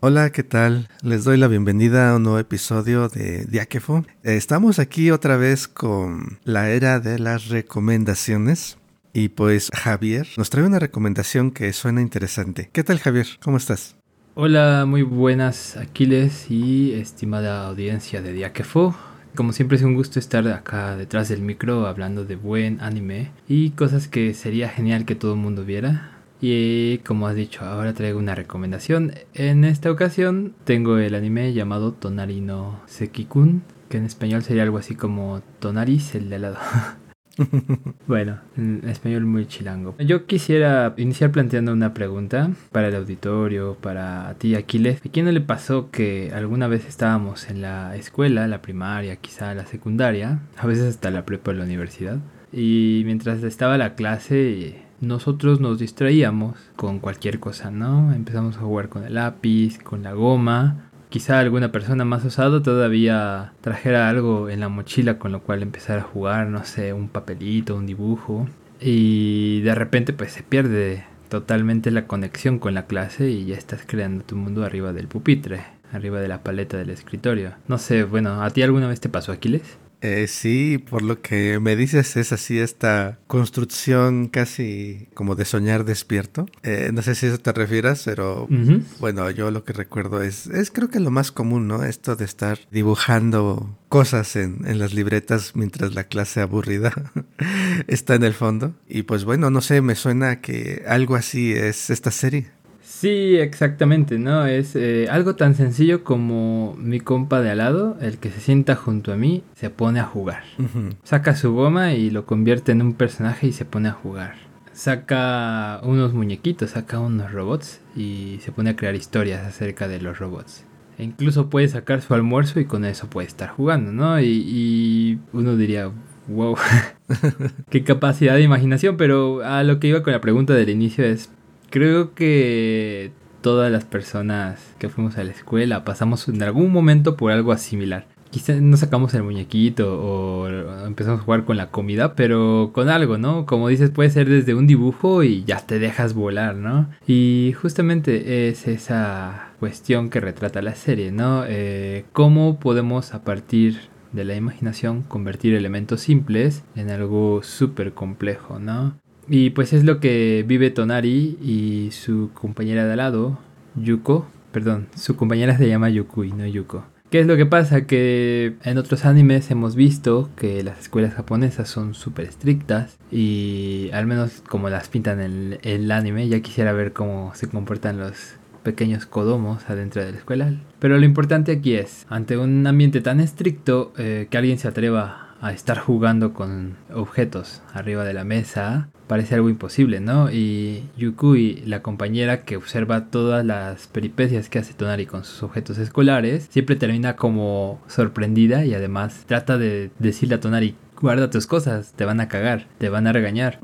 Hola, ¿qué tal? Les doy la bienvenida a un nuevo episodio de Diáquefo. Estamos aquí otra vez con la era de las recomendaciones. Y pues Javier nos trae una recomendación que suena interesante. ¿Qué tal Javier? ¿Cómo estás? Hola, muy buenas Aquiles y estimada audiencia de Diáquefo. Como siempre es un gusto estar acá detrás del micro hablando de buen anime y cosas que sería genial que todo el mundo viera. Y como has dicho, ahora traigo una recomendación. En esta ocasión tengo el anime llamado Tonari no Sekikun, que en español sería algo así como Tonaris, el de helado. bueno, en español muy chilango. Yo quisiera iniciar planteando una pregunta para el auditorio, para ti Aquiles. ¿A quién no le pasó que alguna vez estábamos en la escuela, la primaria, quizá la secundaria, a veces hasta la prepa o la universidad? Y mientras estaba la clase nosotros nos distraíamos con cualquier cosa, ¿no? Empezamos a jugar con el lápiz, con la goma. Quizá alguna persona más osada todavía trajera algo en la mochila con lo cual empezar a jugar, no sé, un papelito, un dibujo. Y de repente pues se pierde totalmente la conexión con la clase y ya estás creando tu mundo arriba del pupitre, arriba de la paleta del escritorio. No sé, bueno, ¿a ti alguna vez te pasó Aquiles? Eh, sí, por lo que me dices es así esta construcción casi como de soñar despierto. Eh, no sé si eso te refieras, pero bueno, yo lo que recuerdo es, es creo que lo más común, ¿no? Esto de estar dibujando cosas en, en las libretas mientras la clase aburrida está en el fondo. Y pues bueno, no sé, me suena que algo así es esta serie. Sí, exactamente, ¿no? Es eh, algo tan sencillo como mi compa de al lado, el que se sienta junto a mí, se pone a jugar. Saca su goma y lo convierte en un personaje y se pone a jugar. Saca unos muñequitos, saca unos robots y se pone a crear historias acerca de los robots. E incluso puede sacar su almuerzo y con eso puede estar jugando, ¿no? Y, y uno diría, wow, qué capacidad de imaginación, pero a lo que iba con la pregunta del inicio es, Creo que todas las personas que fuimos a la escuela pasamos en algún momento por algo similar. Quizá no sacamos el muñequito o empezamos a jugar con la comida, pero con algo, ¿no? Como dices, puede ser desde un dibujo y ya te dejas volar, ¿no? Y justamente es esa cuestión que retrata la serie, ¿no? Eh, ¿Cómo podemos a partir de la imaginación convertir elementos simples en algo súper complejo, ¿no? Y pues es lo que vive Tonari y su compañera de al lado, Yuko. Perdón, su compañera se llama Yukui, no Yuko. ¿Qué es lo que pasa? Que en otros animes hemos visto que las escuelas japonesas son súper estrictas y al menos como las pintan en el anime, ya quisiera ver cómo se comportan los pequeños codomos adentro de la escuela. Pero lo importante aquí es, ante un ambiente tan estricto, eh, que alguien se atreva a estar jugando con objetos arriba de la mesa parece algo imposible, ¿no? Y Yukui, la compañera que observa todas las peripecias que hace Tonari con sus objetos escolares, siempre termina como sorprendida y además trata de decirle a Tonari, guarda tus cosas, te van a cagar, te van a regañar.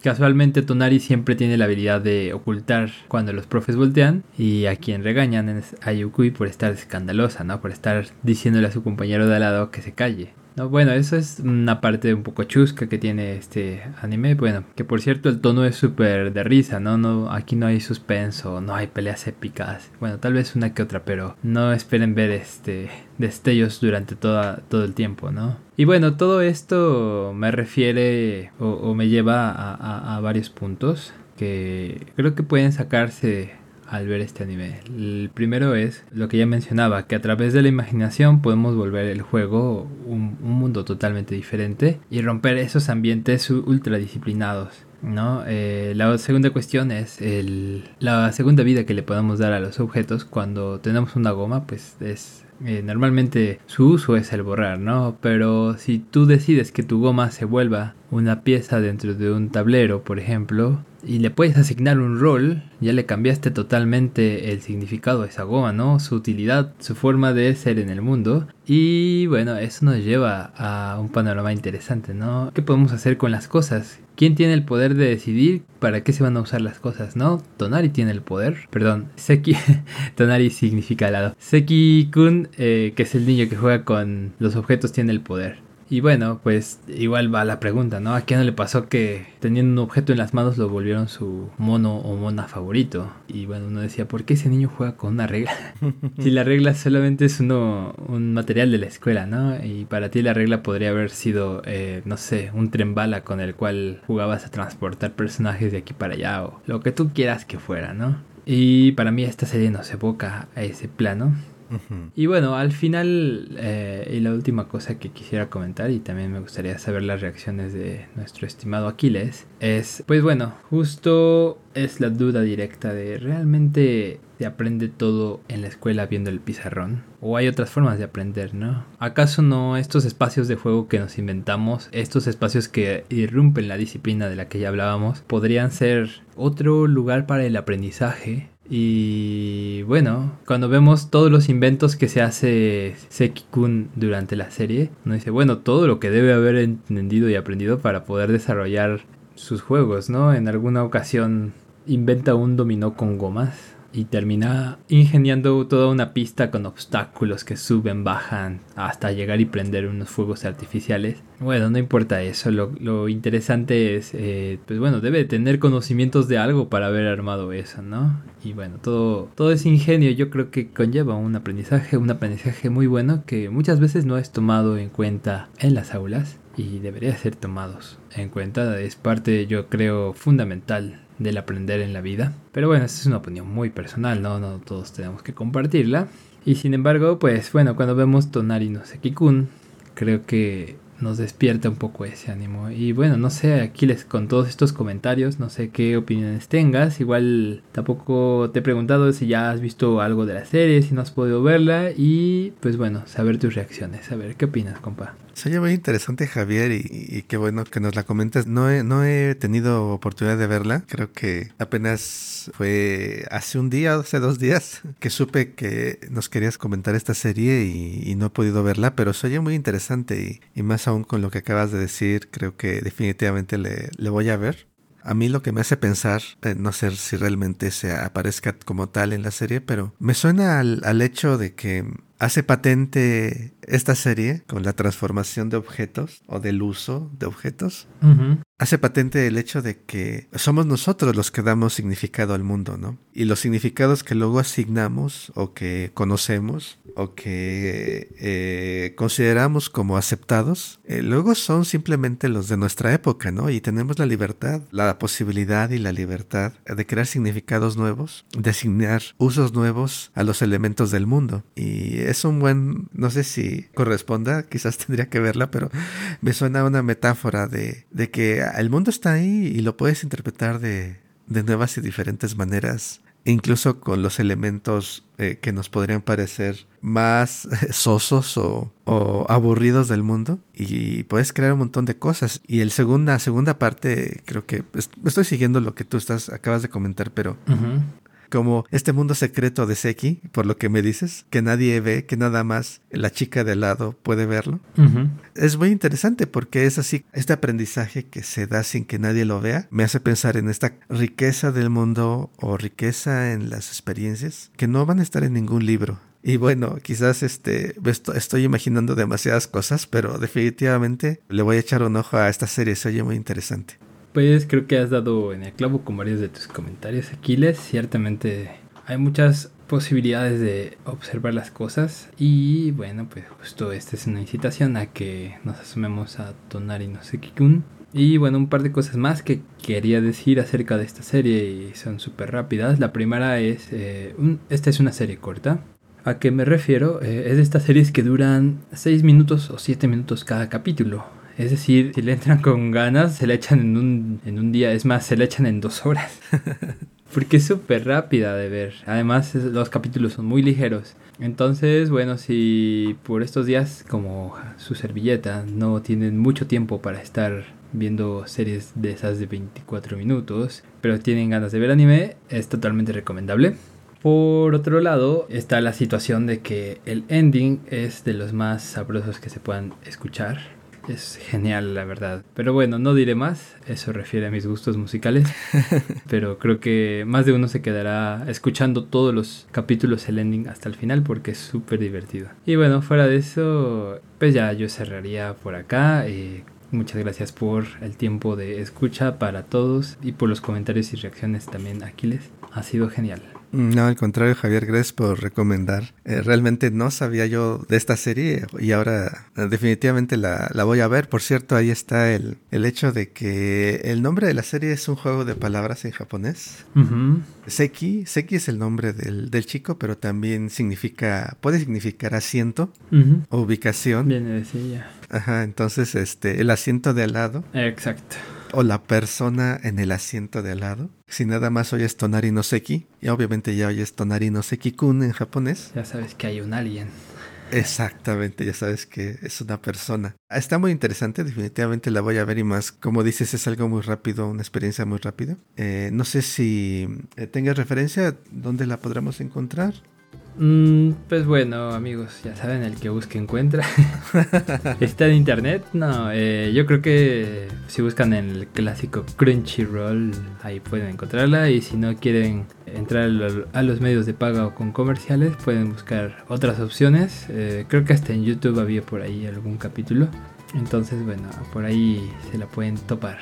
Casualmente Tonari siempre tiene la habilidad de ocultar cuando los profes voltean y a quien regañan es a Yukui por estar escandalosa, ¿no? Por estar diciéndole a su compañero de al lado que se calle. No, bueno, eso es una parte un poco chusca que tiene este anime. Bueno, que por cierto el tono es súper de risa, ¿no? no Aquí no hay suspenso, no hay peleas épicas. Bueno, tal vez una que otra, pero no esperen ver este destellos durante toda, todo el tiempo, ¿no? Y bueno, todo esto me refiere o, me lleva a varios puntos que creo que pueden sacarse al ver este anime. El primero es lo que ya mencionaba, que a través de la imaginación podemos volver el juego un, mundo totalmente diferente y romper esos ambientes ultra disciplinados. ¿no? Eh, la segunda cuestión es el, la segunda vida que le podemos dar a los objetos cuando tenemos una goma, pues es eh, normalmente su uso es el borrar, ¿no? Pero si tú decides que tu goma se vuelva una pieza dentro de un tablero, por ejemplo, y le puedes asignar un rol, ya le cambiaste totalmente el significado a esa goma, ¿no? Su utilidad, su forma de ser en el mundo. Y bueno, eso nos lleva a un panorama interesante, ¿no? ¿Qué podemos hacer con las cosas? ¿Quién tiene el poder de decidir para qué se van a usar las cosas, no? Tonari tiene el poder. Perdón, Seki. Tonari significa lado. Seki-kun, eh, que es el niño que juega con los objetos, tiene el poder. Y bueno, pues igual va la pregunta, ¿no? ¿A quién no le pasó que teniendo un objeto en las manos lo volvieron su mono o mona favorito? Y bueno, uno decía, ¿por qué ese niño juega con una regla? si la regla solamente es uno, un material de la escuela, ¿no? Y para ti la regla podría haber sido, eh, no sé, un tren bala con el cual jugabas a transportar personajes de aquí para allá o lo que tú quieras que fuera, ¿no? Y para mí esta serie nos evoca a ese plano y bueno, al final, eh, y la última cosa que quisiera comentar, y también me gustaría saber las reacciones de nuestro estimado Aquiles, es, pues bueno, justo es la duda directa de realmente se aprende todo en la escuela viendo el pizarrón? ¿O hay otras formas de aprender, no? ¿Acaso no estos espacios de juego que nos inventamos, estos espacios que irrumpen la disciplina de la que ya hablábamos, podrían ser otro lugar para el aprendizaje y bueno, cuando vemos todos los inventos que se hace Seki-kun durante la serie, nos dice, bueno, todo lo que debe haber entendido y aprendido para poder desarrollar sus juegos, ¿no? En alguna ocasión inventa un dominó con gomas y termina ingeniando toda una pista con obstáculos que suben, bajan hasta llegar y prender unos fuegos artificiales. Bueno, no importa eso, lo, interesante es, eh, pues bueno, debe tener conocimientos de algo para haber armado eso, ¿no? Y bueno, todo, todo ese ingenio yo creo que conlleva un aprendizaje, un aprendizaje muy bueno que muchas veces no es tomado en cuenta en las aulas y debería ser tomados en cuenta, es parte yo creo fundamental del aprender en la vida. Pero bueno, esta es una opinión muy personal, ¿no? No todos tenemos que compartirla. Y sin embargo, pues bueno, cuando vemos Tonari no Sekikun, creo que nos despierta un poco ese ánimo. Y bueno, no sé, Aquiles, con todos estos comentarios, no sé qué opiniones tengas. Igual tampoco te he preguntado si ya has visto algo de la serie, si no has podido verla. Y pues bueno, saber tus reacciones, a ver qué opinas, compa. Se oye muy interesante, Javier, y, qué bueno que nos la comentes. No he, no he tenido oportunidad de verla. Creo que apenas fue hace un día, hace dos días, que supe que nos querías comentar esta serie y, no he podido verla, pero se oye muy interesante y, más aún con lo que acabas de decir, creo que definitivamente le, le voy a ver. A mí lo que me hace pensar, eh, no sé si realmente se aparezca como tal en la serie, pero me suena al, al hecho de que hace patente esta serie con la transformación de objetos o del uso de objetos. Hace patente el hecho de que somos nosotros los que damos significado al mundo, ¿no? Y los significados que luego asignamos o que conocemos o que eh, consideramos como aceptados, eh, luego son simplemente los de nuestra época, ¿no? Y tenemos la libertad, la posibilidad y la libertad de crear significados nuevos, de asignar usos nuevos a los elementos del mundo. Y es un buen, no sé si corresponda, quizás tendría que verla, pero me suena una metáfora de, de que el mundo está ahí y lo puedes interpretar de, de nuevas y diferentes maneras incluso con los elementos eh, que nos podrían parecer más sosos o, o, aburridos del mundo. Y puedes crear un montón de cosas. Y el segunda segunda parte creo que estoy siguiendo lo que tú estás acabas de comentar pero como este mundo secreto de Seki, por lo que me dices, que nadie ve, que nada más la chica de lado puede verlo. Es muy interesante porque es así, este aprendizaje que se da sin que nadie lo vea, me hace pensar en esta riqueza del mundo o riqueza en las experiencias que no van a estar en ningún libro. Y bueno, quizás este estoy imaginando demasiadas cosas, pero definitivamente le voy a echar un ojo a esta serie, se oye muy interesante. Pues creo que has dado en el clavo con varios de tus comentarios, Aquiles. Ciertamente hay muchas posibilidades de observar las cosas y bueno, pues justo esta es una incitación a que nos asumemos a Tonari no Sekikun. Y bueno, un par de cosas más que quería decir acerca de esta serie y son súper rápidas. La primera es, eh, esta es una serie corta. ¿A qué me refiero? Eh, es de estas series que duran 6 minutos o 7 minutos cada capítulo. Es decir, si le entran con ganas, se le echan en un, en un día. Es más, se le echan en dos horas. Porque es súper rápida de ver. Además, los capítulos son muy ligeros. Entonces, bueno, si por estos días, como su servilleta, no tienen mucho tiempo para estar viendo series de esas de 24 minutos, pero tienen ganas de ver anime, es totalmente recomendable. Por otro lado, está la situación de que el ending es de los más sabrosos que se puedan escuchar es genial, la verdad. Pero bueno, no diré más, eso refiere a mis gustos musicales. pero creo que más de uno se quedará escuchando todos los capítulos el ending hasta el final porque es súper divertido. Y bueno, fuera de eso, pues ya yo cerraría por acá. Eh, Muchas gracias por el tiempo de escucha para todos y por los comentarios y reacciones también, Aquiles. Ha sido genial. No, al contrario, Javier, gracias por recomendar. Eh, realmente no sabía yo de esta serie y ahora eh, definitivamente la, voy a ver. Por cierto, ahí está el, el, hecho de que el nombre de la serie es un juego de palabras en japonés. Seki, Seki es el nombre del, del, chico, pero también significa, puede significar asiento o ubicación. Viene de silla. Ajá, entonces este, el asiento de al lado. Exacto o la persona en el asiento de al lado. Si nada más oyes Tonari no Seki, y obviamente ya oyes Tonari no Seki-kun en japonés. Ya sabes que hay un alien. Exactamente, ya sabes que es una persona. Está muy interesante, definitivamente la voy a ver y más, como dices, es algo muy rápido, una experiencia muy rápida. Eh, no sé si eh, tengas referencia, ¿dónde la podremos encontrar? Mm, pues bueno, amigos, ya saben, el que busque encuentra. ¿Está en internet? No, eh, yo creo que si buscan en el clásico Crunchyroll, ahí pueden encontrarla. Y si no quieren entrar a los medios de paga o con comerciales, pueden buscar otras opciones. Eh, creo que hasta en YouTube había por ahí algún capítulo. Entonces, bueno, por ahí se la pueden topar.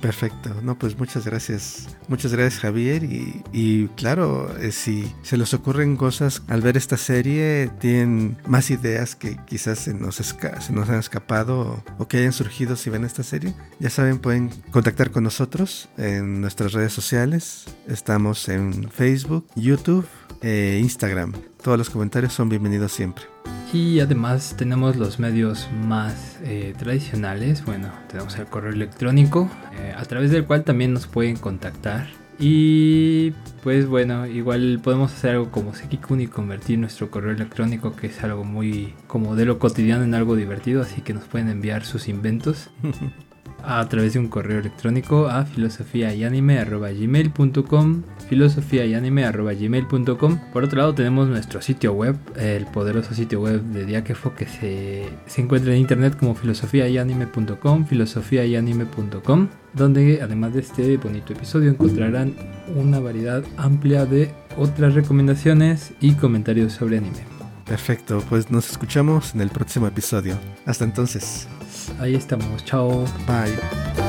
Perfecto, no, pues muchas gracias. Muchas gracias Javier y, claro, eh, si se les ocurren cosas al ver esta serie, tienen más ideas que quizás se nos, se nos han escapado o, que hayan surgido si ven esta serie, ya saben, pueden contactar con nosotros en nuestras redes sociales. Estamos en Facebook, YouTube e Instagram. Todos los comentarios son bienvenidos siempre. Y además tenemos los medios más eh, tradicionales. Bueno, tenemos el correo electrónico, eh, a través del cual también nos pueden contactar. Y pues bueno, igual podemos hacer algo como Sekikun y convertir nuestro correo electrónico, que es algo muy como de lo cotidiano, en algo divertido. Así que nos pueden enviar sus inventos. a través de un correo electrónico a filosofiayanime.gmail.com filosofiayanime.gmail.com Por otro lado tenemos nuestro sitio web, el poderoso sitio web de Diakefo que se, se encuentra en internet como filosofiayanime.com filosofiayanime.com donde además de este bonito episodio encontrarán una variedad amplia de otras recomendaciones y comentarios sobre anime. Perfecto, pues nos escuchamos en el próximo episodio. Hasta entonces. Ahí estamos. Chao. Bye.